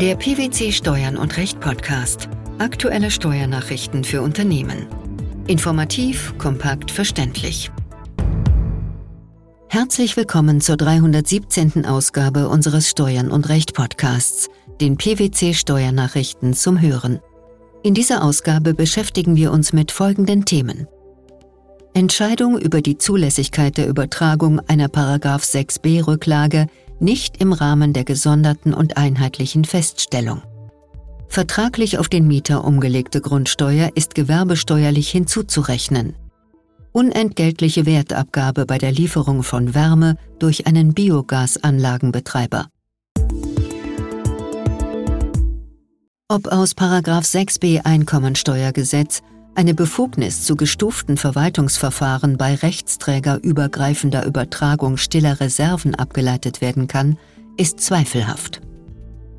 Der PwC Steuern und Recht Podcast. Aktuelle Steuernachrichten für Unternehmen. Informativ, kompakt, verständlich. Herzlich willkommen zur 317. Ausgabe unseres Steuern und Recht Podcasts, den PwC Steuernachrichten zum Hören. In dieser Ausgabe beschäftigen wir uns mit folgenden Themen. Entscheidung über die Zulässigkeit der Übertragung einer 6b Rücklage nicht im Rahmen der gesonderten und einheitlichen Feststellung. Vertraglich auf den Mieter umgelegte Grundsteuer ist gewerbesteuerlich hinzuzurechnen. Unentgeltliche Wertabgabe bei der Lieferung von Wärme durch einen Biogasanlagenbetreiber. Ob aus 6b Einkommensteuergesetz eine Befugnis zu gestuften Verwaltungsverfahren bei rechtsträgerübergreifender Übertragung stiller Reserven abgeleitet werden kann, ist zweifelhaft.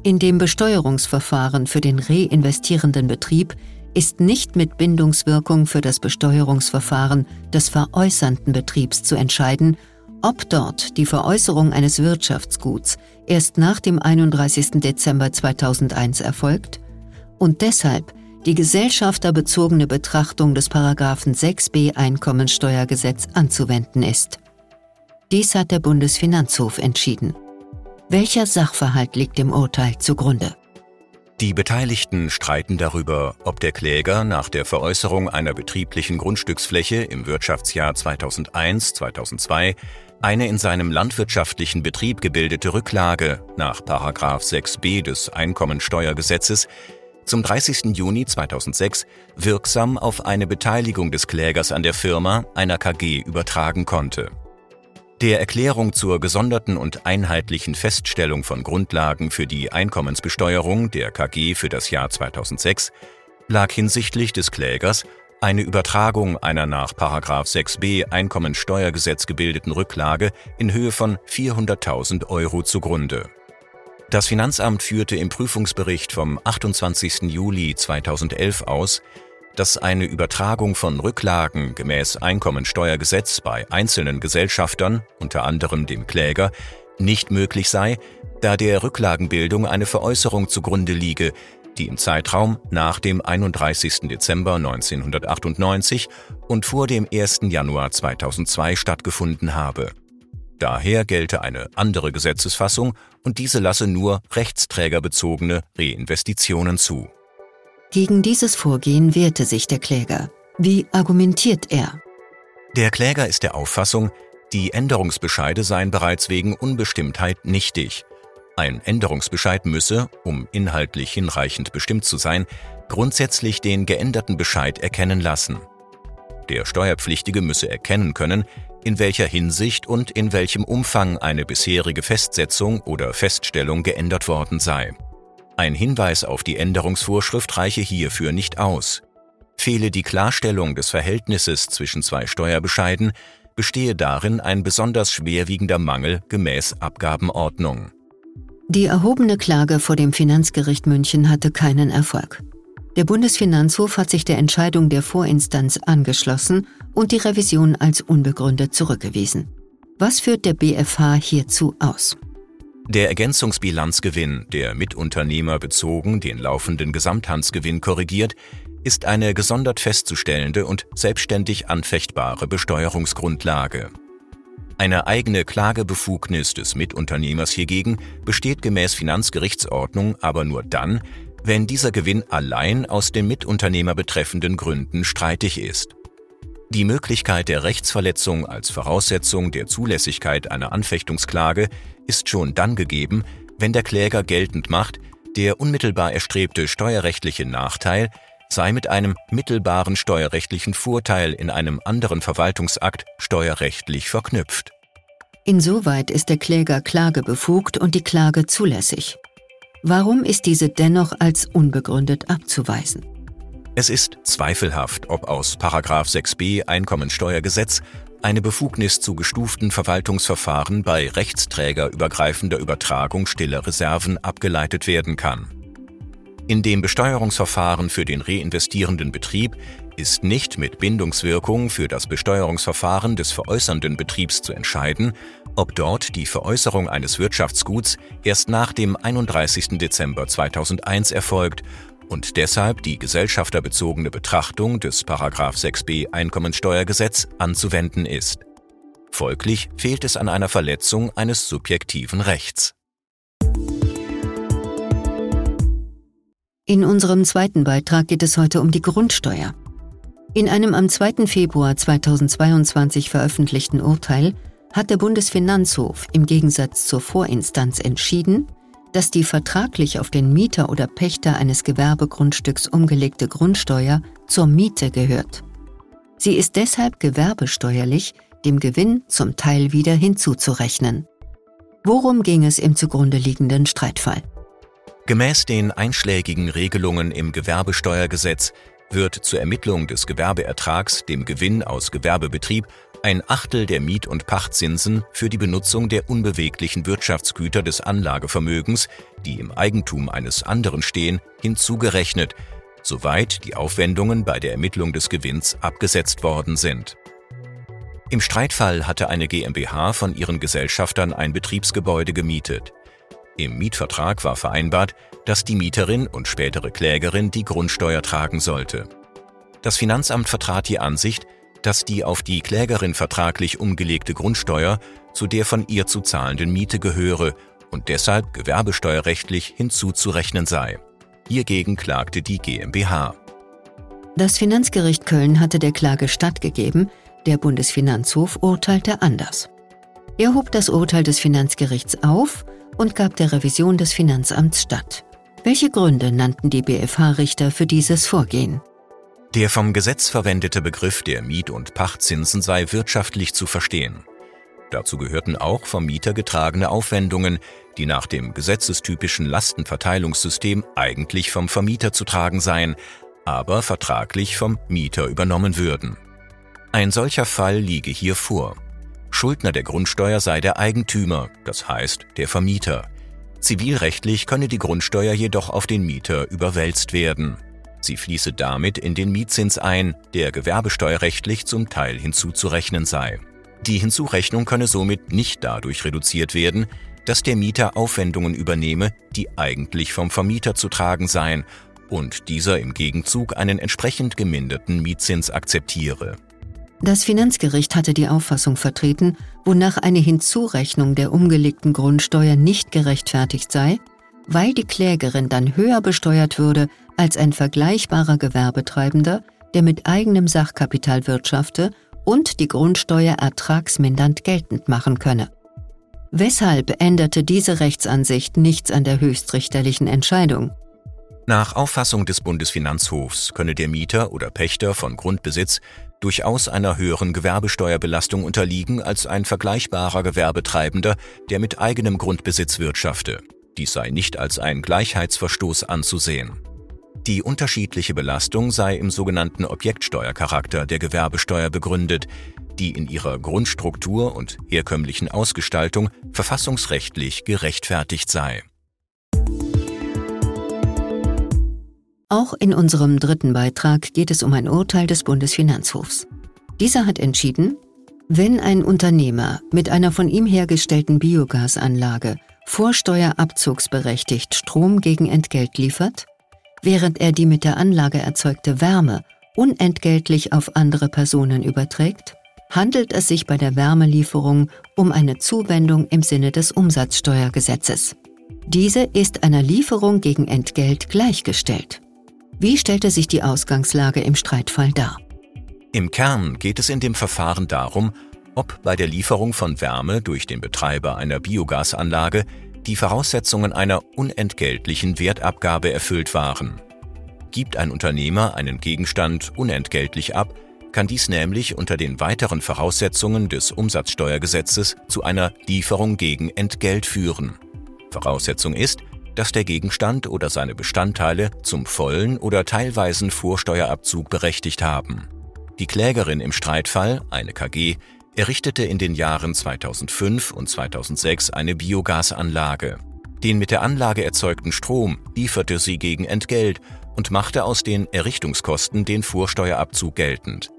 In dem Besteuerungsverfahren für den reinvestierenden Betrieb ist nicht mit Bindungswirkung für das Besteuerungsverfahren des veräußernden Betriebs zu entscheiden, ob dort die Veräußerung eines Wirtschaftsguts erst nach dem 31. Dezember 2001 erfolgt und deshalb die gesellschafterbezogene Betrachtung des Paragraphen 6b Einkommensteuergesetz anzuwenden ist. Dies hat der Bundesfinanzhof entschieden. Welcher Sachverhalt liegt dem Urteil zugrunde? Die Beteiligten streiten darüber, ob der Kläger nach der Veräußerung einer betrieblichen Grundstücksfläche im Wirtschaftsjahr 2001-2002 eine in seinem landwirtschaftlichen Betrieb gebildete Rücklage nach 6b des Einkommensteuergesetzes zum 30. Juni 2006 wirksam auf eine Beteiligung des Klägers an der Firma, einer KG, übertragen konnte. Der Erklärung zur gesonderten und einheitlichen Feststellung von Grundlagen für die Einkommensbesteuerung der KG für das Jahr 2006 lag hinsichtlich des Klägers eine Übertragung einer nach 6b Einkommensteuergesetz gebildeten Rücklage in Höhe von 400.000 Euro zugrunde. Das Finanzamt führte im Prüfungsbericht vom 28. Juli 2011 aus, dass eine Übertragung von Rücklagen gemäß Einkommensteuergesetz bei einzelnen Gesellschaftern, unter anderem dem Kläger, nicht möglich sei, da der Rücklagenbildung eine Veräußerung zugrunde liege, die im Zeitraum nach dem 31. Dezember 1998 und vor dem 1. Januar 2002 stattgefunden habe. Daher gelte eine andere Gesetzesfassung und diese lasse nur rechtsträgerbezogene Reinvestitionen zu. Gegen dieses Vorgehen wehrte sich der Kläger. Wie argumentiert er? Der Kläger ist der Auffassung, die Änderungsbescheide seien bereits wegen Unbestimmtheit nichtig. Ein Änderungsbescheid müsse, um inhaltlich hinreichend bestimmt zu sein, grundsätzlich den geänderten Bescheid erkennen lassen. Der Steuerpflichtige müsse erkennen können, in welcher Hinsicht und in welchem Umfang eine bisherige Festsetzung oder Feststellung geändert worden sei. Ein Hinweis auf die Änderungsvorschrift reiche hierfür nicht aus. Fehle die Klarstellung des Verhältnisses zwischen zwei Steuerbescheiden, bestehe darin ein besonders schwerwiegender Mangel gemäß Abgabenordnung. Die erhobene Klage vor dem Finanzgericht München hatte keinen Erfolg. Der Bundesfinanzhof hat sich der Entscheidung der Vorinstanz angeschlossen und die Revision als unbegründet zurückgewiesen. Was führt der BFH hierzu aus? Der Ergänzungsbilanzgewinn, der Mitunternehmer bezogen den laufenden Gesamthandsgewinn korrigiert, ist eine gesondert festzustellende und selbstständig anfechtbare Besteuerungsgrundlage. Eine eigene Klagebefugnis des Mitunternehmers hiergegen besteht gemäß Finanzgerichtsordnung aber nur dann, wenn dieser Gewinn allein aus den Mitunternehmer betreffenden Gründen streitig ist. Die Möglichkeit der Rechtsverletzung als Voraussetzung der Zulässigkeit einer Anfechtungsklage ist schon dann gegeben, wenn der Kläger geltend macht, der unmittelbar erstrebte steuerrechtliche Nachteil sei mit einem mittelbaren steuerrechtlichen Vorteil in einem anderen Verwaltungsakt steuerrechtlich verknüpft. Insoweit ist der Kläger klagebefugt und die Klage zulässig. Warum ist diese dennoch als unbegründet abzuweisen? Es ist zweifelhaft, ob aus 6b Einkommensteuergesetz eine Befugnis zu gestuften Verwaltungsverfahren bei rechtsträgerübergreifender Übertragung stiller Reserven abgeleitet werden kann. In dem Besteuerungsverfahren für den reinvestierenden Betrieb ist nicht mit Bindungswirkung für das Besteuerungsverfahren des veräußernden Betriebs zu entscheiden, ob dort die Veräußerung eines Wirtschaftsguts erst nach dem 31. Dezember 2001 erfolgt und deshalb die gesellschafterbezogene Betrachtung des 6b Einkommensteuergesetz anzuwenden ist. Folglich fehlt es an einer Verletzung eines subjektiven Rechts. In unserem zweiten Beitrag geht es heute um die Grundsteuer. In einem am 2. Februar 2022 veröffentlichten Urteil hat der Bundesfinanzhof im Gegensatz zur Vorinstanz entschieden, dass die vertraglich auf den Mieter oder Pächter eines Gewerbegrundstücks umgelegte Grundsteuer zur Miete gehört. Sie ist deshalb gewerbesteuerlich dem Gewinn zum Teil wieder hinzuzurechnen. Worum ging es im zugrunde liegenden Streitfall? Gemäß den einschlägigen Regelungen im Gewerbesteuergesetz wird zur Ermittlung des Gewerbeertrags dem Gewinn aus Gewerbebetrieb ein Achtel der Miet- und Pachtzinsen für die Benutzung der unbeweglichen Wirtschaftsgüter des Anlagevermögens, die im Eigentum eines anderen stehen, hinzugerechnet, soweit die Aufwendungen bei der Ermittlung des Gewinns abgesetzt worden sind. Im Streitfall hatte eine GmbH von ihren Gesellschaftern ein Betriebsgebäude gemietet. Im Mietvertrag war vereinbart, dass die Mieterin und spätere Klägerin die Grundsteuer tragen sollte. Das Finanzamt vertrat die Ansicht, dass die auf die Klägerin vertraglich umgelegte Grundsteuer zu der von ihr zu zahlenden Miete gehöre und deshalb gewerbesteuerrechtlich hinzuzurechnen sei. Hiergegen klagte die GmbH. Das Finanzgericht Köln hatte der Klage stattgegeben, der Bundesfinanzhof urteilte anders. Er hob das Urteil des Finanzgerichts auf und gab der Revision des Finanzamts statt. Welche Gründe nannten die BFH-Richter für dieses Vorgehen? Der vom Gesetz verwendete Begriff der Miet- und Pachtzinsen sei wirtschaftlich zu verstehen. Dazu gehörten auch vom Mieter getragene Aufwendungen, die nach dem gesetzestypischen Lastenverteilungssystem eigentlich vom Vermieter zu tragen seien, aber vertraglich vom Mieter übernommen würden. Ein solcher Fall liege hier vor. Schuldner der Grundsteuer sei der Eigentümer, das heißt der Vermieter. Zivilrechtlich könne die Grundsteuer jedoch auf den Mieter überwälzt werden. Sie fließe damit in den Mietzins ein, der gewerbesteuerrechtlich zum Teil hinzuzurechnen sei. Die Hinzurechnung könne somit nicht dadurch reduziert werden, dass der Mieter Aufwendungen übernehme, die eigentlich vom Vermieter zu tragen seien und dieser im Gegenzug einen entsprechend geminderten Mietzins akzeptiere. Das Finanzgericht hatte die Auffassung vertreten, wonach eine Hinzurechnung der umgelegten Grundsteuer nicht gerechtfertigt sei, weil die Klägerin dann höher besteuert würde als ein vergleichbarer Gewerbetreibender, der mit eigenem Sachkapital wirtschafte und die Grundsteuer ertragsmindernd geltend machen könne. Weshalb änderte diese Rechtsansicht nichts an der höchstrichterlichen Entscheidung? Nach Auffassung des Bundesfinanzhofs könne der Mieter oder Pächter von Grundbesitz durchaus einer höheren Gewerbesteuerbelastung unterliegen als ein vergleichbarer Gewerbetreibender, der mit eigenem Grundbesitz wirtschafte. Dies sei nicht als ein Gleichheitsverstoß anzusehen. Die unterschiedliche Belastung sei im sogenannten Objektsteuercharakter der Gewerbesteuer begründet, die in ihrer Grundstruktur und herkömmlichen Ausgestaltung verfassungsrechtlich gerechtfertigt sei. Auch in unserem dritten Beitrag geht es um ein Urteil des Bundesfinanzhofs. Dieser hat entschieden, wenn ein Unternehmer mit einer von ihm hergestellten Biogasanlage vorsteuerabzugsberechtigt Strom gegen Entgelt liefert, während er die mit der Anlage erzeugte Wärme unentgeltlich auf andere Personen überträgt, handelt es sich bei der Wärmelieferung um eine Zuwendung im Sinne des Umsatzsteuergesetzes. Diese ist einer Lieferung gegen Entgelt gleichgestellt. Wie stellte sich die Ausgangslage im Streitfall dar? Im Kern geht es in dem Verfahren darum, ob bei der Lieferung von Wärme durch den Betreiber einer Biogasanlage die Voraussetzungen einer unentgeltlichen Wertabgabe erfüllt waren. Gibt ein Unternehmer einen Gegenstand unentgeltlich ab, kann dies nämlich unter den weiteren Voraussetzungen des Umsatzsteuergesetzes zu einer Lieferung gegen Entgelt führen. Voraussetzung ist, dass der Gegenstand oder seine Bestandteile zum vollen oder teilweisen Vorsteuerabzug berechtigt haben. Die Klägerin im Streitfall, eine KG, errichtete in den Jahren 2005 und 2006 eine Biogasanlage. Den mit der Anlage erzeugten Strom lieferte sie gegen Entgelt und machte aus den Errichtungskosten den Vorsteuerabzug geltend.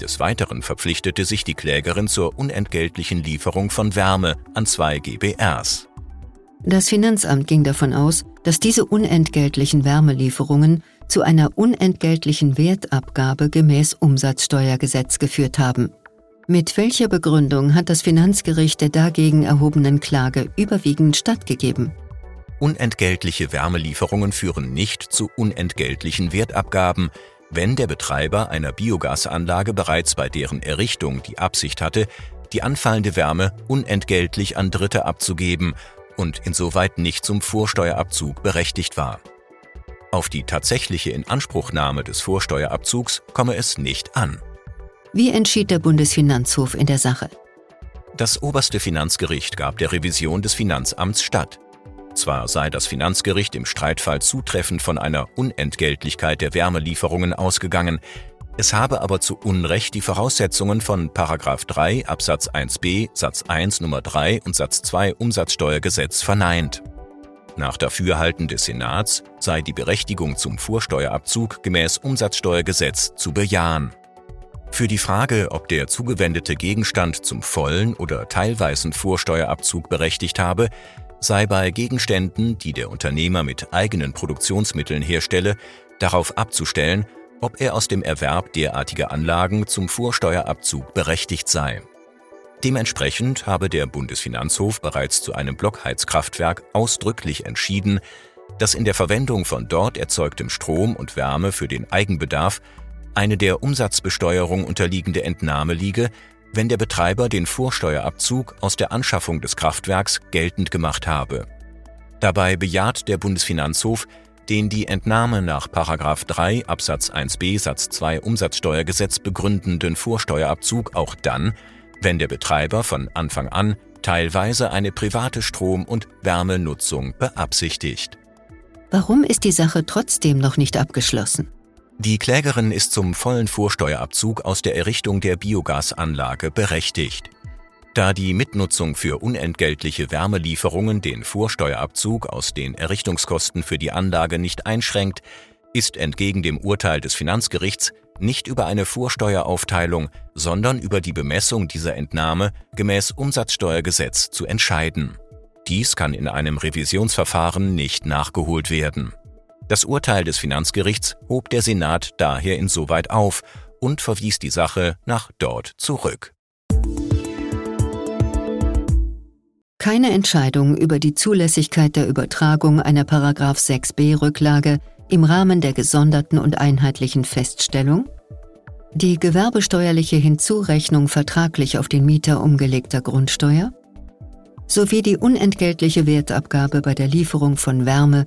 Des Weiteren verpflichtete sich die Klägerin zur unentgeltlichen Lieferung von Wärme an zwei GBRs. Das Finanzamt ging davon aus, dass diese unentgeltlichen Wärmelieferungen zu einer unentgeltlichen Wertabgabe gemäß Umsatzsteuergesetz geführt haben. Mit welcher Begründung hat das Finanzgericht der dagegen erhobenen Klage überwiegend stattgegeben? Unentgeltliche Wärmelieferungen führen nicht zu unentgeltlichen Wertabgaben, wenn der Betreiber einer Biogasanlage bereits bei deren Errichtung die Absicht hatte, die anfallende Wärme unentgeltlich an Dritte abzugeben und insoweit nicht zum Vorsteuerabzug berechtigt war. Auf die tatsächliche Inanspruchnahme des Vorsteuerabzugs komme es nicht an. Wie entschied der Bundesfinanzhof in der Sache? Das oberste Finanzgericht gab der Revision des Finanzamts statt. Zwar sei das Finanzgericht im Streitfall zutreffend von einer Unentgeltlichkeit der Wärmelieferungen ausgegangen, es habe aber zu Unrecht die Voraussetzungen von 3 Absatz 1b Satz 1 Nummer 3 und Satz 2 Umsatzsteuergesetz verneint. Nach Dafürhalten des Senats sei die Berechtigung zum Vorsteuerabzug gemäß Umsatzsteuergesetz zu bejahen. Für die Frage, ob der zugewendete Gegenstand zum vollen oder teilweisen Vorsteuerabzug berechtigt habe, sei bei Gegenständen, die der Unternehmer mit eigenen Produktionsmitteln herstelle, darauf abzustellen, ob er aus dem Erwerb derartiger Anlagen zum Vorsteuerabzug berechtigt sei. Dementsprechend habe der Bundesfinanzhof bereits zu einem Blockheizkraftwerk ausdrücklich entschieden, dass in der Verwendung von dort erzeugtem Strom und Wärme für den Eigenbedarf eine der Umsatzbesteuerung unterliegende Entnahme liege, wenn der Betreiber den Vorsteuerabzug aus der Anschaffung des Kraftwerks geltend gemacht habe. Dabei bejaht der Bundesfinanzhof den die Entnahme nach 3 Absatz 1b Satz 2 Umsatzsteuergesetz begründenden Vorsteuerabzug auch dann, wenn der Betreiber von Anfang an teilweise eine private Strom- und Wärmenutzung beabsichtigt. Warum ist die Sache trotzdem noch nicht abgeschlossen? Die Klägerin ist zum vollen Vorsteuerabzug aus der Errichtung der Biogasanlage berechtigt. Da die Mitnutzung für unentgeltliche Wärmelieferungen den Vorsteuerabzug aus den Errichtungskosten für die Anlage nicht einschränkt, ist entgegen dem Urteil des Finanzgerichts nicht über eine Vorsteueraufteilung, sondern über die Bemessung dieser Entnahme gemäß Umsatzsteuergesetz zu entscheiden. Dies kann in einem Revisionsverfahren nicht nachgeholt werden. Das Urteil des Finanzgerichts hob der Senat daher insoweit auf und verwies die Sache nach dort zurück. Keine Entscheidung über die Zulässigkeit der Übertragung einer 6b Rücklage im Rahmen der gesonderten und einheitlichen Feststellung, die gewerbesteuerliche Hinzurechnung vertraglich auf den Mieter umgelegter Grundsteuer sowie die unentgeltliche Wertabgabe bei der Lieferung von Wärme